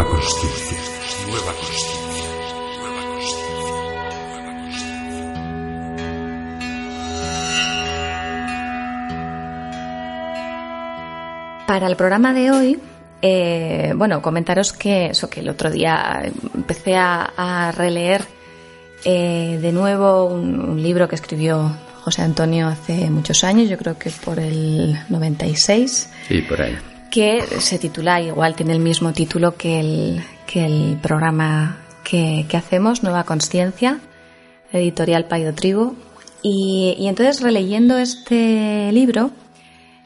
Nueva conciencia. Nueva conciencia. Nueva Para el programa de hoy, eh, bueno, comentaros que eso que el otro día empecé a, a releer eh, de nuevo un, un libro que escribió José Antonio hace muchos años, yo creo que por el 96, Sí, por ahí. Que se titula, igual tiene el mismo título que el, que el programa que, que hacemos, Nueva Conciencia, editorial Paido Trigo. Y, y entonces releyendo este libro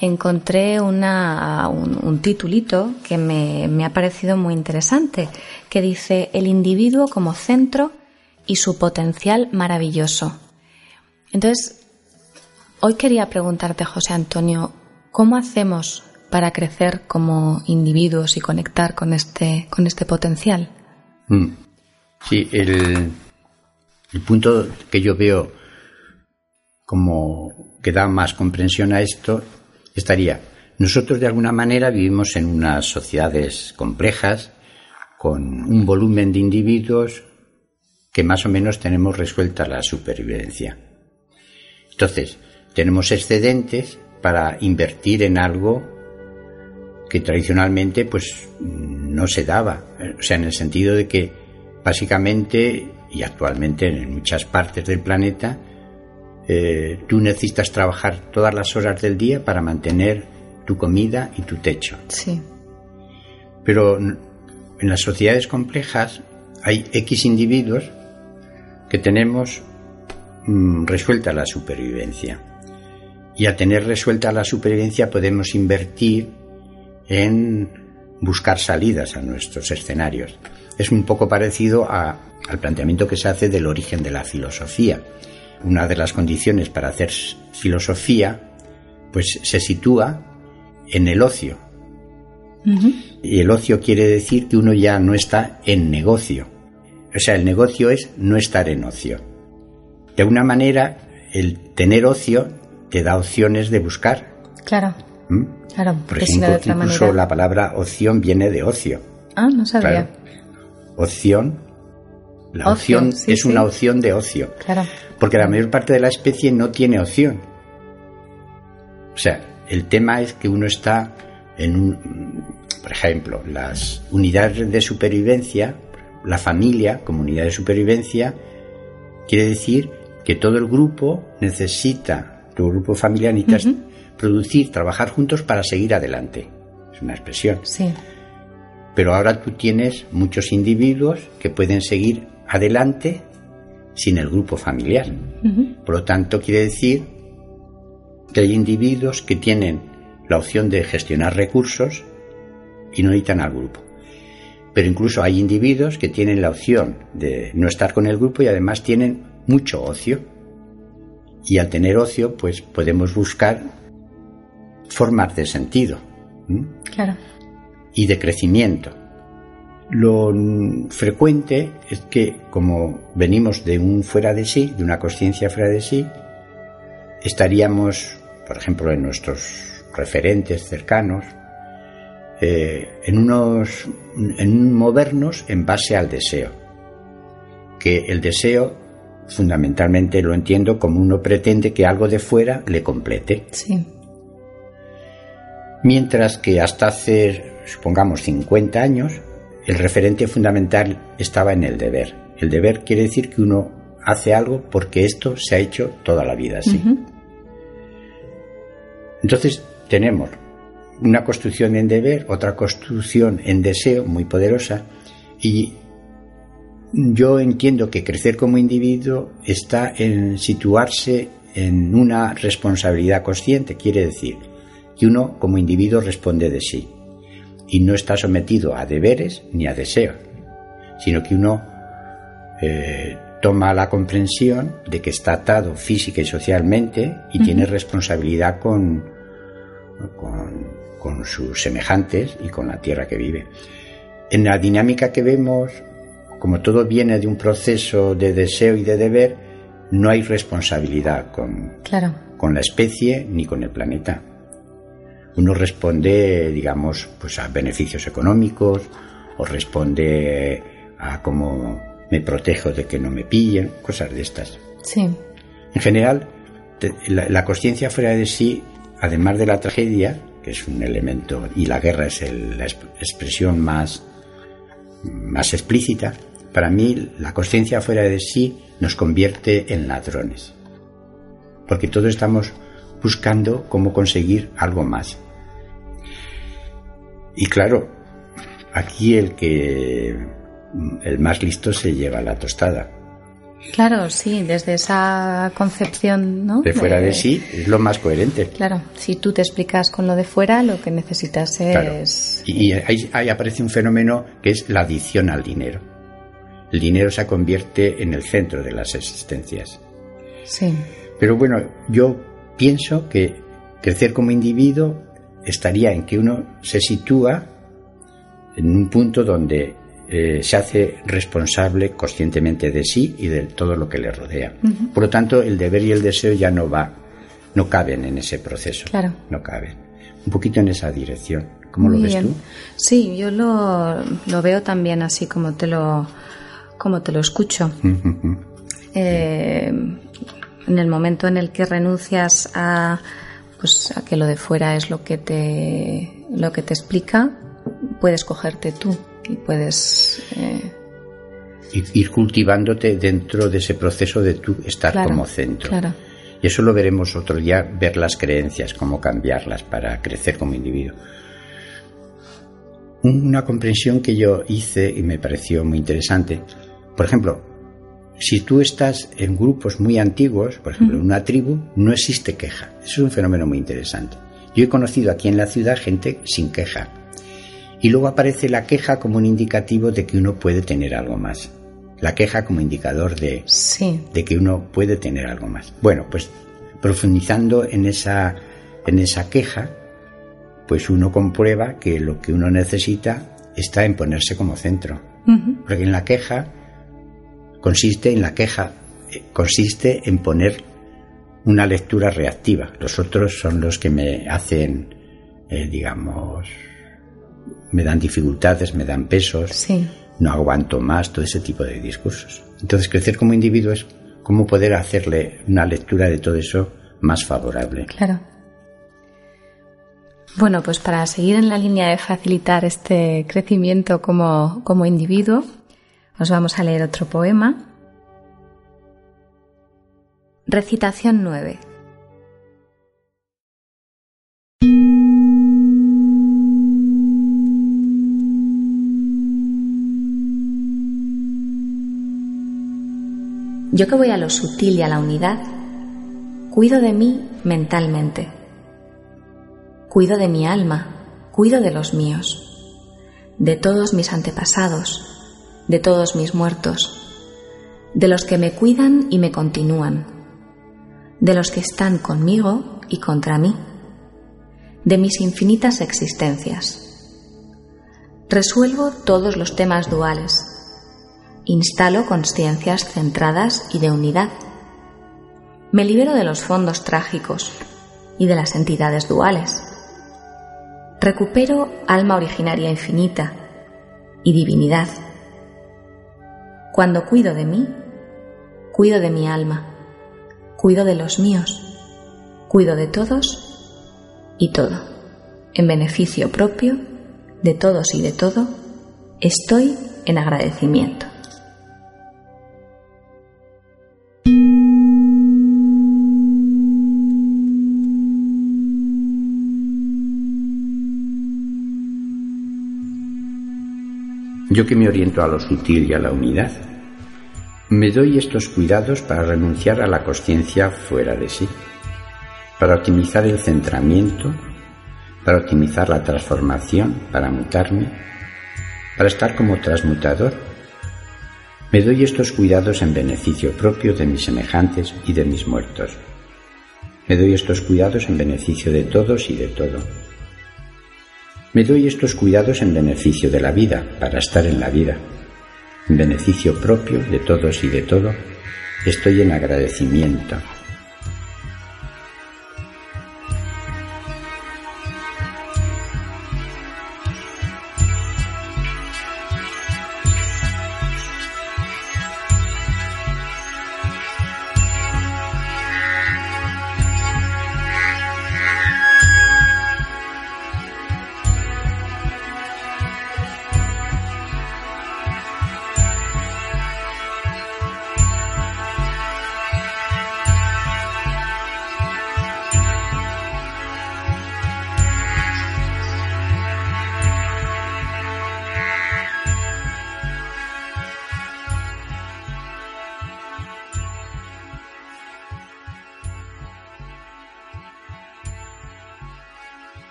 encontré un, un titulito que me, me ha parecido muy interesante, que dice El individuo como centro y su potencial maravilloso. Entonces, hoy quería preguntarte, José Antonio, ¿cómo hacemos para crecer como individuos y conectar con este, con este potencial? Mm. Sí, el, el punto que yo veo como que da más comprensión a esto estaría, nosotros de alguna manera vivimos en unas sociedades complejas, con un volumen de individuos que más o menos tenemos resuelta la supervivencia. Entonces, tenemos excedentes para invertir en algo que tradicionalmente pues no se daba, o sea, en el sentido de que básicamente y actualmente en muchas partes del planeta eh, tú necesitas trabajar todas las horas del día para mantener tu comida y tu techo. Sí. Pero en las sociedades complejas hay X individuos que tenemos mm, resuelta la supervivencia. Y al tener resuelta la supervivencia podemos invertir en buscar salidas a nuestros escenarios. Es un poco parecido a- al planteamiento que se hace del origen de la filosofía. Una de las condiciones para hacer filosofía pues se sitúa en el ocio. Y el ocio quiere decir que uno ya no está en negocio. O sea, el negocio es no estar en ocio. De alguna manera, el tener ocio te da opciones de buscar. Claro, ¿m? claro, Por ejemplo, de otra incluso manera. la palabra opción viene de ocio. Ah, no sabía. Claro. Opción. La opción sí, es sí. una opción de ocio. Claro. Porque la mayor parte de la especie no tiene opción. O sea, el tema es que uno está en un, por ejemplo, las unidades de supervivencia, la familia como unidad de supervivencia, quiere decir que todo el grupo necesita, tu grupo familiar necesita producir, trabajar juntos para seguir adelante. Es una expresión. Sí, Pero ahora tú tienes muchos individuos que pueden seguir adelante sin el grupo familiar. Por lo tanto, quiere decir que hay individuos que tienen la opción de gestionar recursos y no necesitan al grupo. Pero incluso hay individuos que tienen la opción de no estar con el grupo y además tienen mucho ocio. Y al tener ocio, pues podemos buscar formas de sentido. y de crecimiento. Lo frecuente es que como venimos de un fuera de sí, de una conciencia fuera de sí, estaríamos, por ejemplo, en nuestros referentes cercanos, eh, en unos, en un movernos en base al deseo. Que el deseo, fundamentalmente lo entiendo como uno pretende que algo de fuera le complete. Sí, Mientras que hasta hace, supongamos, 50 años, el referente fundamental estaba en el deber. El deber quiere decir que uno hace algo porque esto se ha hecho toda la vida así. Entonces tenemos una construcción en deber, otra construcción en deseo muy poderosa y yo entiendo que crecer como individuo está en situarse en una responsabilidad consciente, quiere decir que uno como individuo responde de sí y no está sometido a deberes ni a deseos, sino que uno eh, toma la comprensión de que está atado física y socialmente y tiene responsabilidad con, con, con sus semejantes y con la tierra que vive. En la dinámica que vemos, como todo viene de un proceso de deseo y de deber, no hay responsabilidad con, claro. con la especie ni con el planeta. Uno responde, digamos, pues a beneficios económicos o responde a cómo me protejo de que no me pillen, cosas de estas. Sí. En general, la, la conciencia fuera de sí, además de la tragedia, que es un elemento, y la guerra es la expresión más, más explícita, para mí la conciencia fuera de sí nos convierte en ladrones. Porque todos estamos buscando cómo conseguir algo más. Y claro, aquí el que el más listo se lleva la tostada. Claro, sí, desde esa concepción, ¿no? De fuera de, sí es lo más coherente. Claro, si tú te explicas con lo de fuera, lo que necesitas es. Y, ahí, ahí, aparece un fenómeno que es la adicción al dinero. El dinero se convierte en el centro de las existencias. Sí. Pero bueno, yo pienso que crecer como individuo estaría en que uno se sitúa en un punto donde eh, se hace responsable conscientemente de sí y de todo lo que le rodea. Por lo tanto, el deber y el deseo ya no va, no caben en ese proceso. Claro. No caben. Un poquito en esa dirección. ¿Cómo lo ves tú? Sí, yo lo, lo, veo también así como te lo, como te lo escucho. Eh, en el momento en el que renuncias a, pues, a que lo de fuera es lo que te, lo que te explica, puedes cogerte tú y puedes eh, ir cultivándote dentro de ese proceso de tú estar como centro. Y eso lo veremos otro día, ver las creencias, cómo cambiarlas para crecer como individuo. Una comprensión que yo hice y me pareció muy interesante. Por ejemplo, si tú estás en grupos muy antiguos, por ejemplo, en una tribu, no existe queja. Eso es un fenómeno muy interesante. Yo he conocido aquí en la ciudad gente sin queja. Y luego aparece la queja como un indicativo de que uno puede tener algo más. La queja como indicador de, de que uno puede tener algo más. Bueno, pues profundizando en esa, en esa queja, pues uno comprueba que lo que uno necesita está en ponerse como centro. Porque en la queja consiste en la queja, eh, consiste en poner una lectura reactiva. Los otros son los que me hacen, eh, digamos, me dan dificultades, me dan pesos, no aguanto más, todo ese tipo de discursos. Entonces, crecer como individuo es cómo poder hacerle una lectura de todo eso más favorable. Claro. Bueno, pues para seguir en la línea de facilitar este crecimiento como, como individuo, os vamos a leer otro poema. Recitación 9. Yo que voy a lo sutil y a la unidad, cuido de mí mentalmente. Cuido de mi alma, cuido de los míos, de todos mis antepasados, de todos mis muertos, de los que me cuidan y me continúan, de los que están conmigo y contra mí, de mis infinitas existencias. Resuelvo todos los temas duales Instalo conciencias centradas y de unidad. Me libero de los fondos trágicos y de las entidades duales. Recupero alma originaria infinita y divinidad. Cuando cuido de mí, cuido de mi alma, cuido de los míos, cuido de todos y todo. En beneficio propio de todos y de todo, estoy en agradecimiento. Yo que me oriento a lo sutil y a la unidad, me doy estos cuidados para renunciar a la conciencia fuera de sí, para optimizar el centramiento, para optimizar la transformación, para mutarme, para estar como transmutador. Me doy estos cuidados en beneficio propio de mis semejantes y de mis muertos. Me doy estos cuidados en beneficio de todos y de todo me doy estos cuidados en beneficio de la vida, para estar en la vida. En beneficio propio de todos y de todo, estoy en agradecimiento,